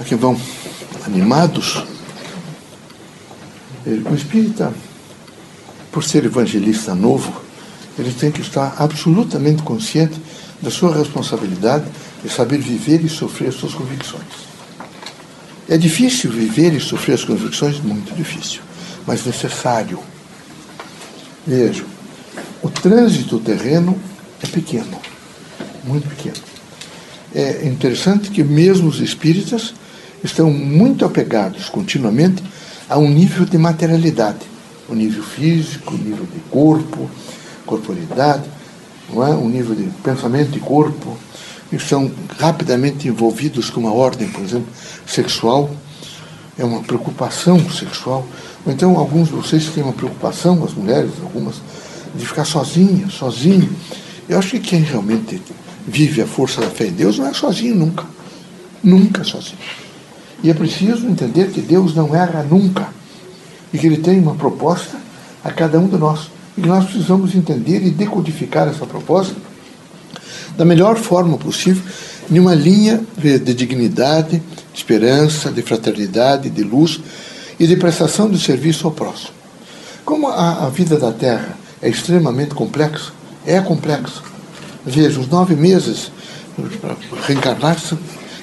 é que vão animados. O espírita, por ser evangelista novo, ele tem que estar absolutamente consciente da sua responsabilidade de saber viver e sofrer as suas convicções. É difícil viver e sofrer as convicções? Muito difícil, mas necessário. Vejam, o trânsito terreno é pequeno, muito pequeno. É interessante que mesmo os espíritas estão muito apegados continuamente a um nível de materialidade, um nível físico, um nível de corpo, corporidade, não é? um nível de pensamento e corpo, e são rapidamente envolvidos com uma ordem, por exemplo, sexual, é uma preocupação sexual. Ou então alguns de vocês têm uma preocupação, as mulheres, algumas, de ficar sozinha, sozinho. Eu acho que quem realmente vive a força da fé em Deus não é sozinho nunca. Nunca sozinho. E é preciso entender que Deus não erra nunca. E que Ele tem uma proposta a cada um de nós. E que nós precisamos entender e decodificar essa proposta da melhor forma possível, em uma linha de dignidade, de esperança, de fraternidade, de luz e de prestação de serviço ao próximo. Como a, a vida da Terra é extremamente complexa, é complexa. Veja, os nove meses para reencarnar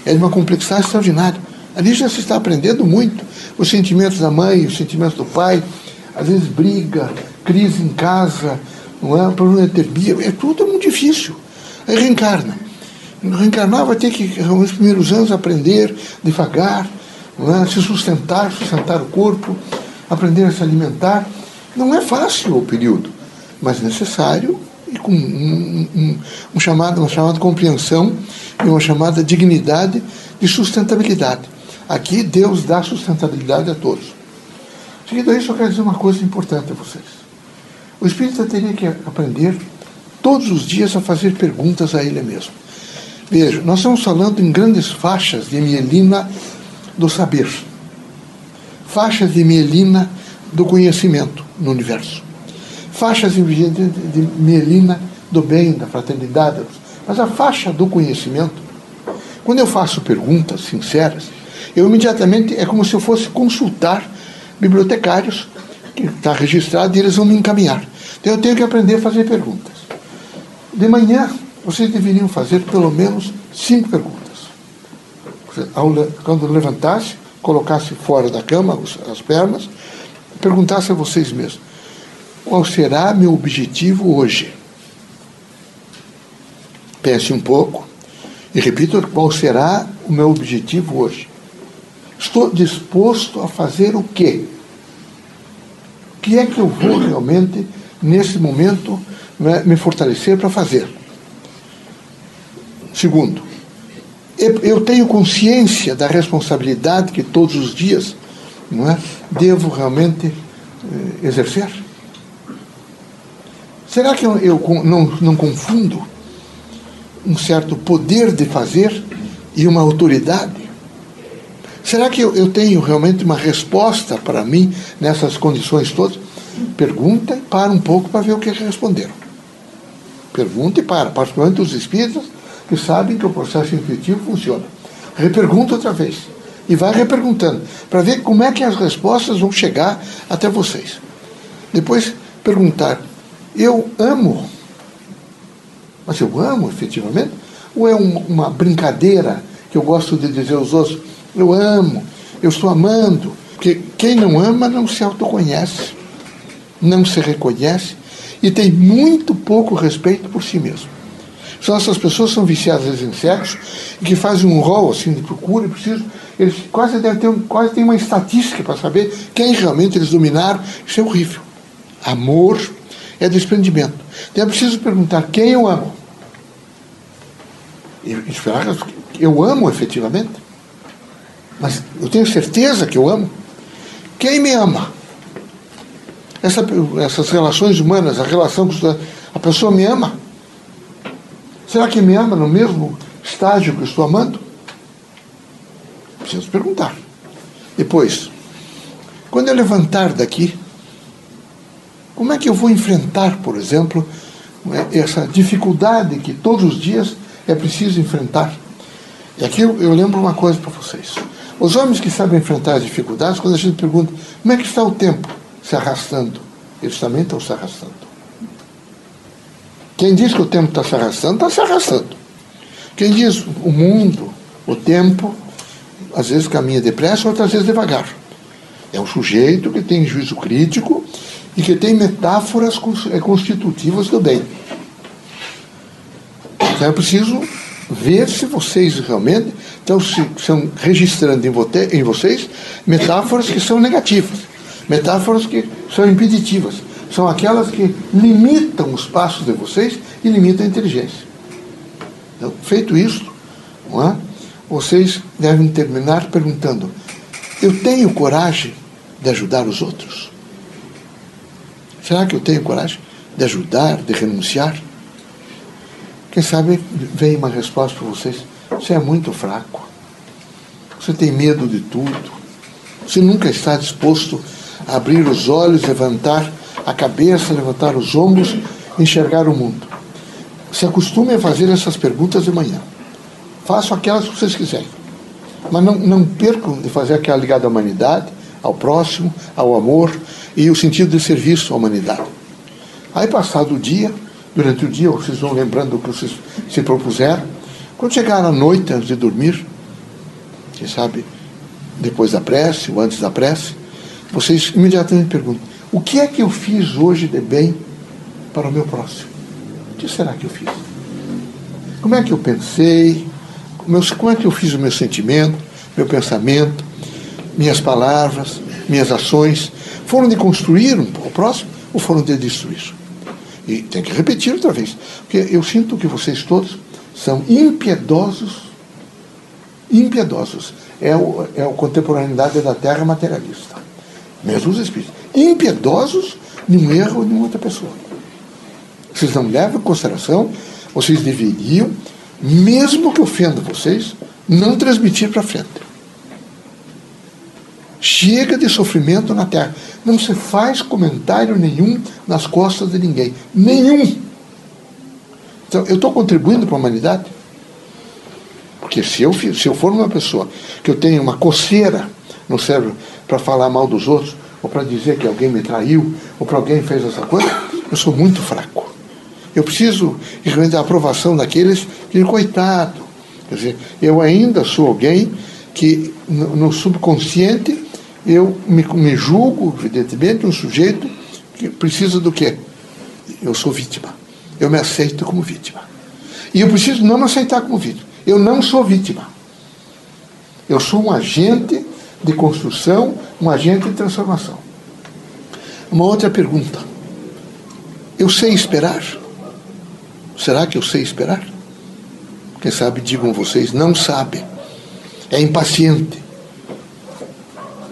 é de uma complexidade extraordinária. Ali já se está aprendendo muito. Os sentimentos da mãe, os sentimentos do pai, às vezes briga, crise em casa, não é? problema de terapia, é tudo muito difícil. Aí reencarna. Reencarnar vai ter que, nos primeiros anos, aprender devagar, é? se sustentar, sustentar o corpo, aprender a se alimentar. Não é fácil o período, mas necessário e com um, um, um chamado, uma chamada compreensão e uma chamada dignidade de sustentabilidade. Aqui Deus dá sustentabilidade a todos. Seguido a isso, eu quero dizer uma coisa importante a vocês. O espírita teria que aprender todos os dias a fazer perguntas a ele mesmo. Veja, nós estamos falando em grandes faixas de mielina do saber, faixas de mielina do conhecimento no universo, faixas de, de mielina do bem, da fraternidade, mas a faixa do conhecimento, quando eu faço perguntas sinceras, eu imediatamente é como se eu fosse consultar bibliotecários que está registrado e eles vão me encaminhar. Então eu tenho que aprender a fazer perguntas. De manhã, vocês deveriam fazer pelo menos cinco perguntas. Quando levantasse, colocasse fora da cama as pernas, perguntasse a vocês mesmos: qual será meu objetivo hoje? Pense um pouco e repita qual será o meu objetivo hoje. Estou disposto a fazer o quê? O que é que eu vou realmente, nesse momento, né, me fortalecer para fazer. Segundo, eu tenho consciência da responsabilidade que todos os dias não é, devo realmente eh, exercer? Será que eu, eu não, não confundo um certo poder de fazer e uma autoridade? Será que eu, eu tenho realmente uma resposta para mim nessas condições todas? Pergunta e para um pouco para ver o que responderam. Pergunta e para, particularmente os espíritas que sabem que o processo intuitivo funciona. Repergunta outra vez. E vai reperguntando, para ver como é que as respostas vão chegar até vocês. Depois perguntar, eu amo, mas eu amo efetivamente? Ou é um, uma brincadeira que eu gosto de dizer aos outros, eu amo, eu estou amando? Porque quem não ama não se autoconhece, não se reconhece e tem muito pouco respeito por si mesmo. São essas pessoas são viciadas em sexo e que fazem um rol assim de procura precisam. Eles quase devem ter quase tem uma estatística para saber quem realmente eles dominaram. Isso é horrível. Amor é desprendimento. Então é preciso perguntar quem eu amo. E esperar que eu amo efetivamente. Mas eu tenho certeza que eu amo. Quem me ama? essa, essas relações humanas, a relação com a pessoa me ama? Será que me ama no mesmo estágio que eu estou amando? Preciso perguntar. Depois, quando eu levantar daqui, como é que eu vou enfrentar, por exemplo, essa dificuldade que todos os dias é preciso enfrentar? E aqui eu lembro uma coisa para vocês. Os homens que sabem enfrentar as dificuldades, quando a gente pergunta como é que está o tempo se arrastando, eles também estão se arrastando. Quem diz que o tempo está se arrastando, está se arrastando. Quem diz o mundo, o tempo, às vezes caminha depressa, outras vezes devagar. É um sujeito que tem juízo crítico e que tem metáforas é, constitutivas do bem. Então é preciso ver se vocês realmente estão, se, estão registrando em, vote, em vocês metáforas que são negativas, metáforas que são impeditivas, são aquelas que limitam os passos de vocês e limitam a inteligência. Então, feito isso, é? vocês devem terminar perguntando: eu tenho coragem de ajudar os outros? Será que eu tenho coragem de ajudar, de renunciar? Quem sabe vem uma resposta para vocês: você é muito fraco, você tem medo de tudo, você nunca está disposto a abrir os olhos, levantar a cabeça, levantar os ombros, enxergar o mundo. Se acostume a fazer essas perguntas de manhã. Façam aquelas que vocês quiserem. Mas não, não percam de fazer aquela ligada à humanidade, ao próximo, ao amor e o sentido de serviço à humanidade. Aí, passado o dia, durante o dia, vocês vão lembrando do que vocês se propuseram. Quando chegar à noite, antes de dormir, quem sabe depois da prece ou antes da prece, vocês imediatamente perguntam: o que é que eu fiz hoje de bem para o meu próximo? O que será que eu fiz? Como é que eu pensei? Como é que eu fiz o meu sentimento, meu pensamento, minhas palavras, minhas ações? Foram de construir o próximo ou foram de destruir? E tem que repetir outra vez, porque eu sinto que vocês todos são impiedosos, impiedosos. É, o, é a contemporaneidade da terra materialista. Mesmo os espíritos. Impiedosos de um erro de uma outra pessoa. Vocês não levam em consideração, vocês deveriam, mesmo que ofenda vocês, não transmitir para frente. Chega de sofrimento na terra. Não se faz comentário nenhum nas costas de ninguém. Nenhum. Então, eu estou contribuindo para a humanidade? Porque se eu, se eu for uma pessoa que eu tenho uma coceira no cérebro para falar mal dos outros, ou para dizer que alguém me traiu, ou para alguém fez essa coisa, eu sou muito fraco. Eu preciso realmente da aprovação daqueles que, coitado. Quer dizer, eu ainda sou alguém que, no, no subconsciente, eu me, me julgo, evidentemente, um sujeito que precisa do quê? Eu sou vítima. Eu me aceito como vítima. E eu preciso não me aceitar como vítima. Eu não sou vítima. Eu sou um agente de construção, um agente de transformação. Uma outra pergunta. Eu sei esperar? Será que eu sei esperar? Quem sabe digam vocês, não sabe. É impaciente.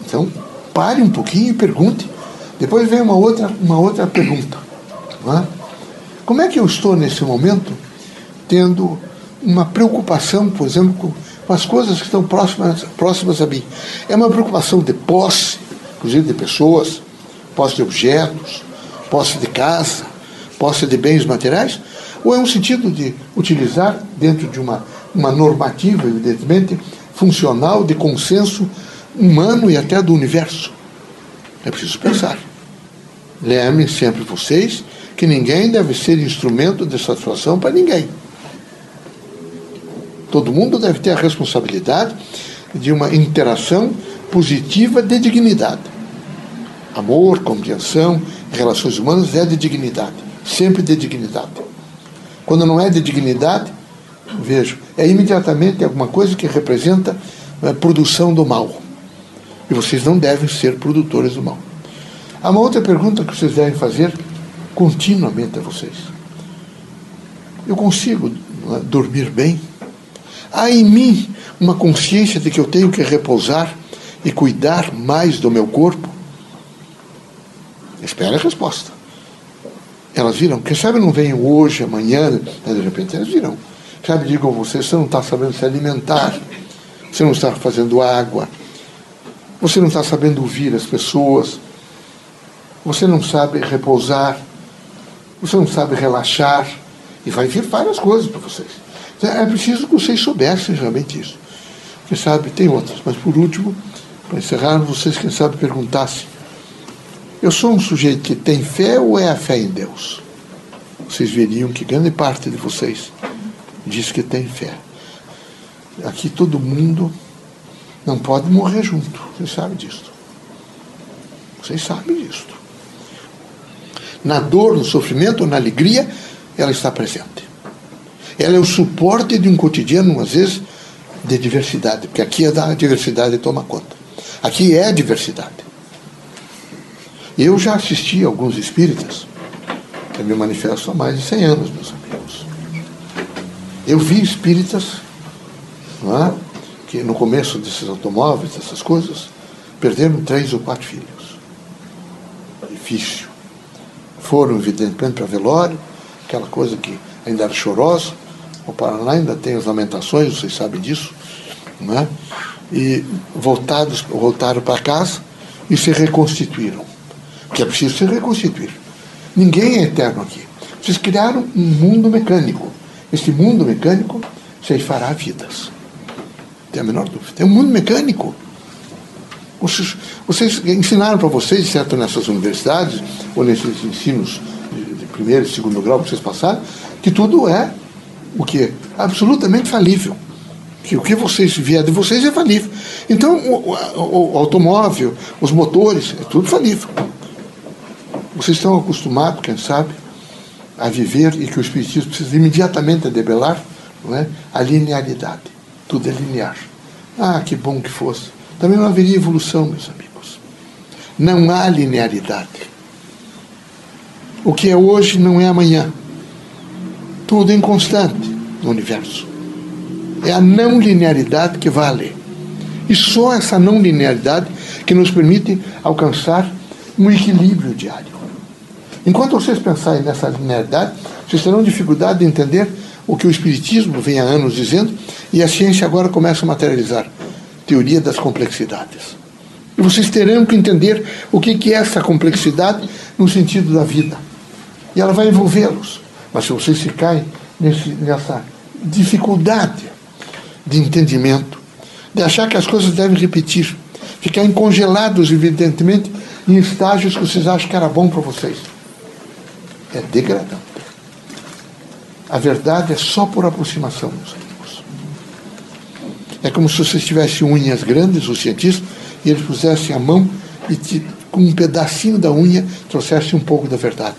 Então, pare um pouquinho e pergunte. Depois vem uma outra, uma outra pergunta. É? Como é que eu estou nesse momento tendo uma preocupação, por exemplo, com, com as coisas que estão próximas, próximas a mim? É uma preocupação de posse, inclusive de pessoas, posse de objetos, posse de casa, posse de bens materiais? Ou é um sentido de utilizar, dentro de uma, uma normativa, evidentemente, funcional, de consenso humano e até do universo. É preciso pensar. Lembrem sempre vocês que ninguém deve ser instrumento de satisfação para ninguém. Todo mundo deve ter a responsabilidade de uma interação positiva de dignidade. Amor, compreensão, relações humanas é de dignidade, sempre de dignidade. Quando não é de dignidade, vejo, é imediatamente alguma coisa que representa a produção do mal. E vocês não devem ser produtores do mal. Há uma outra pergunta que vocês devem fazer continuamente a vocês. Eu consigo é, dormir bem? Há em mim uma consciência de que eu tenho que repousar e cuidar mais do meu corpo? Espere a resposta. Elas viram, quem sabe não vem hoje, amanhã, de repente elas virão. Sabe, digo a você, você não está sabendo se alimentar, você não está fazendo água, você não está sabendo ouvir as pessoas. Você não sabe repousar. Você não sabe relaxar. E vai vir várias coisas para vocês. Então, é preciso que vocês soubessem realmente isso. quem sabe, tem outras, mas por último, para encerrar, vocês, quem sabe, perguntassem: eu sou um sujeito que tem fé ou é a fé em Deus? Vocês veriam que grande parte de vocês diz que tem fé. Aqui todo mundo não pode morrer junto, vocês sabem disso. Vocês sabem disso. Na dor, no sofrimento, na alegria, ela está presente. Ela é o suporte de um cotidiano, às vezes, de diversidade, porque aqui é da diversidade toma conta. Aqui é a diversidade. Eu já assisti a alguns espíritas, eu me manifesto há mais de 100 anos, meus amigos. Eu vi espíritas é, que no começo desses automóveis, dessas coisas, perderam três ou quatro filhos. Difícil. Foram, evidentemente, para velório, aquela coisa que ainda era chorosa. O Paraná ainda tem as lamentações, vocês sabem disso. Né? E voltados, voltaram para casa e se reconstituíram. Porque é preciso se reconstituir. Ninguém é eterno aqui. Vocês criaram um mundo mecânico. Este mundo mecânico fará vidas. Tem a menor dúvida. É um mundo mecânico. Vocês, vocês ensinaram para vocês, certo, nessas universidades, ou nesses ensinos de, primeiro e segundo grau que vocês passaram, que tudo é o que? Absolutamente falível que o que vocês vier de vocês é falível. Então, o, o, o, automóvel, os motores, é tudo falível. Vocês estão acostumados, quem sabe, a viver e que o Espiritismo precisa imediatamente debelar não é? a linearidade. Tudo é linear. Ah, que bom que fosse. Também não haveria evolução, meus amigos. Não há linearidade. O que é hoje não é amanhã. Tudo é inconstante no universo. É a não linearidade que vale. E só essa não linearidade que nos permite alcançar um equilíbrio diário. Enquanto vocês pensarem nessa linearidade, vocês terão dificuldade de entender o que o Espiritismo vem há anos dizendo e a ciência agora começa a materializar teoria das complexidades. E vocês terão que entender o que é essa complexidade no sentido da vida. E ela vai envolvê-los. Mas se vocês ficarem nesse, nessa dificuldade de entendimento, de achar que as coisas devem repetir, ficarem congelados, evidentemente, em estágios que vocês acham que era bom para vocês. É degradante. A verdade é só por aproximação, meus amigos. É como se vocês tivessem unhas grandes, os cientistas, e eles pusessem a mão e te, com um pedacinho da unha trouxessem um pouco da verdade.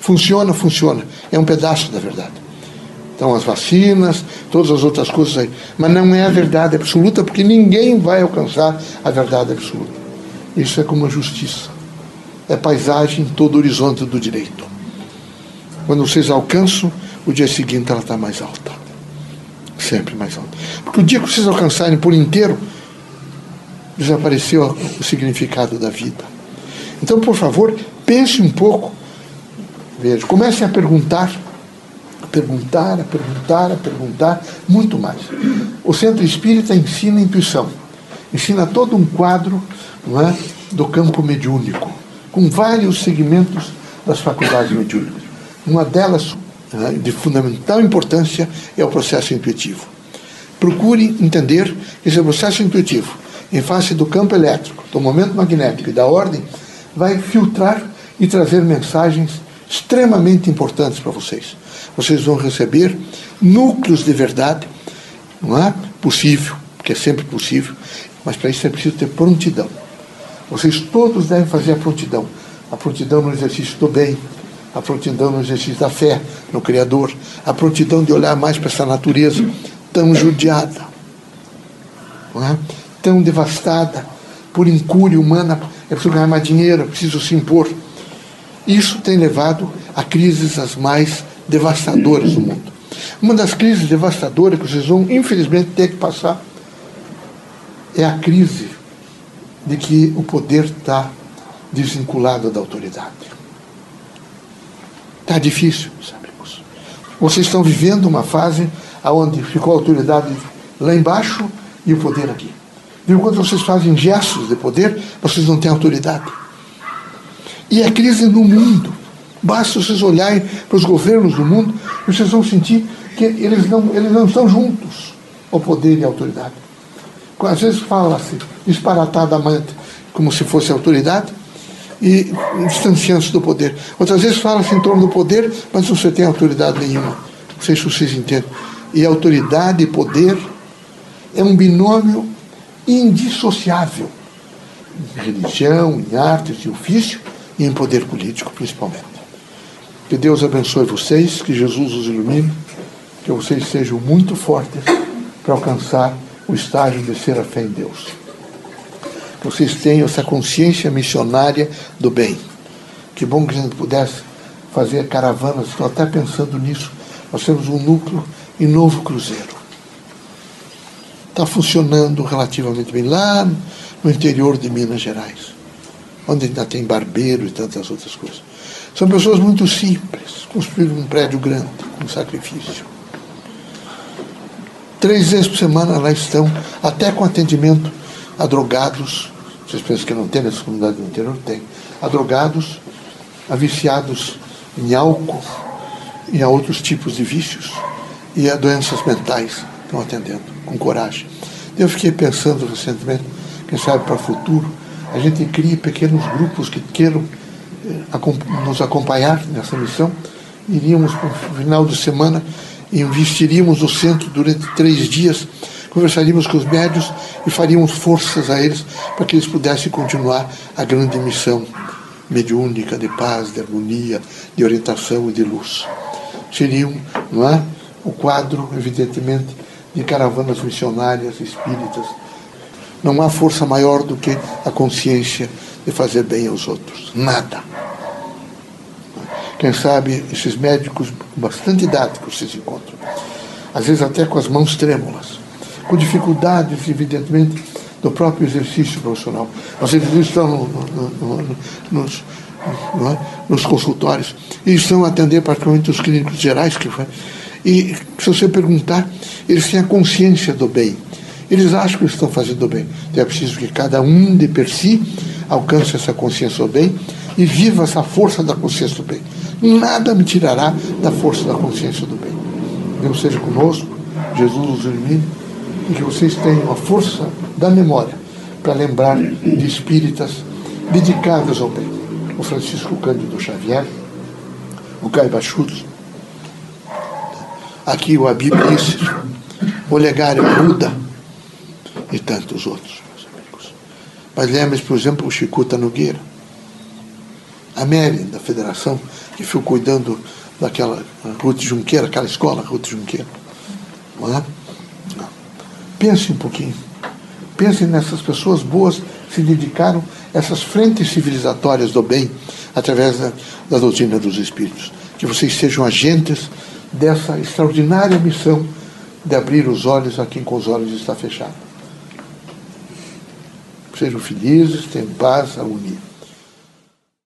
Funciona, funciona. É um pedaço da verdade. Então, as vacinas, todas as outras coisas aí. Mas não é a verdade absoluta, porque ninguém vai alcançar a verdade absoluta. Isso é como a justiça. É paisagem em todo o horizonte do direito. Quando vocês alcançam, o dia seguinte ela está mais alta. Sempre mais alta. Porque o dia que vocês alcançarem por inteiro, desapareceu o significado da vida. Então, por favor, pense um pouco. Veja, comecem a perguntar perguntar, a perguntar, a perguntar, muito mais. O centro espírita ensina a intuição, ensina todo um quadro não é, do campo mediúnico, com vários segmentos das faculdades mediúnicas. Uma delas, de fundamental importância, é o processo intuitivo. Procure entender que esse processo intuitivo, em face do campo elétrico, do momento magnético e da ordem, vai filtrar e trazer mensagens extremamente importantes para vocês vocês vão receber núcleos de verdade. Não é possível, porque é sempre possível, mas para isso é preciso ter prontidão. Vocês todos devem fazer a prontidão. A prontidão no exercício do bem, a prontidão no exercício da fé no Criador, a prontidão de olhar mais para essa natureza tão judiada, é? tão devastada por incúria humana. É preciso ganhar mais dinheiro, é preciso se impor. Isso tem levado a crises as mais devastadoras no mundo. Uma das crises devastadoras que vocês vão, infelizmente, ter que passar é a crise de que o poder está desvinculado da autoridade. Está difícil, meus amigos. Vocês estão vivendo uma fase onde ficou a autoridade lá embaixo e o poder aqui. E enquanto vocês fazem gestos de poder, vocês não têm autoridade. E a crise no mundo. Basta vocês olharem para os governos do mundo e vocês vão sentir que eles não, eles não estão juntos ao poder e à autoridade. às vezes fala-se disparatadamente, como se fosse autoridade, e distanciando-se do poder. Outras vezes fala-se em torno do poder, mas se tem autoridade nenhuma. Não sei se vocês entendem. E autoridade e poder é um binômio indissociável em religião, em artes, em ofício e em poder político, principalmente. Que Deus abençoe vocês, que Jesus os ilumine, que vocês sejam muito fortes para alcançar o estágio de ser a fé em Deus. Vocês tenham essa consciência missionária do bem. Que bom que a gente pudesse fazer caravanas, estou até pensando nisso. Nós temos um núcleo em Novo Cruzeiro. Está funcionando relativamente bem lá no interior de Minas Gerais, onde ainda tem barbeiro e tantas outras coisas. São pessoas muito simples, construíram um prédio grande, com sacrifício. Três vezes por semana lá estão, até com atendimento a drogados, vocês pensam que não tem nessa comunidade do interior? Tem. A drogados, a viciados em álcool e a outros tipos de vícios e a doenças mentais estão atendendo com coragem. Eu fiquei pensando recentemente quem sabe para o futuro, a gente crie pequenos grupos que queiram eh, nos acompanhar nessa missão. Iríamos para o final de semana investiríamos no centro durante três dias, conversaríamos com os médios e faríamos forças a eles para que eles pudessem continuar a grande missão mediúnica de paz, de harmonia, de orientação e de luz. Seriam, não é, o quadro, evidentemente, de caravanas missionárias espíritas não há força maior do que a consciência de fazer bem aos outros. Nada. Quem sabe esses médicos bastante que vocês encontram, às vezes até com as mãos trêmulas, com dificuldades, evidentemente, do próprio exercício profissional. Vezes estão no, no, no, nos, é? nos consultórios e estão a atender os clínicos gerais que e se você perguntar, eles têm a consciência do bem eles acham que estão fazendo bem. Então é preciso que cada um de per si alcance essa consciência do bem e viva essa força da consciência do bem. Nada me tirará da força da consciência do bem. Deus seja conosco, Jesus os ilumine e que vocês tenham a força da memória para lembrar de espíritas dedicados ao bem. O Francisco Cândido Xavier, o Caiba Schutz, aqui o Abib o Olegário Buda, e tantos outros, meus amigos. Mas lembre por exemplo, o Chicuta Nogueira, a Mary, da federação, que ficou cuidando daquela Ruth Junqueira, aquela escola Ruth Junqueira. Não é? Pense um pouquinho. Pensem nessas pessoas boas que se dedicaram a essas frentes civilizatórias do bem através da, da doutrina dos Espíritos. Que vocês sejam agentes dessa extraordinária missão de abrir os olhos a quem com os olhos está fechado. Sejam felizes, tenham paz, harmonia.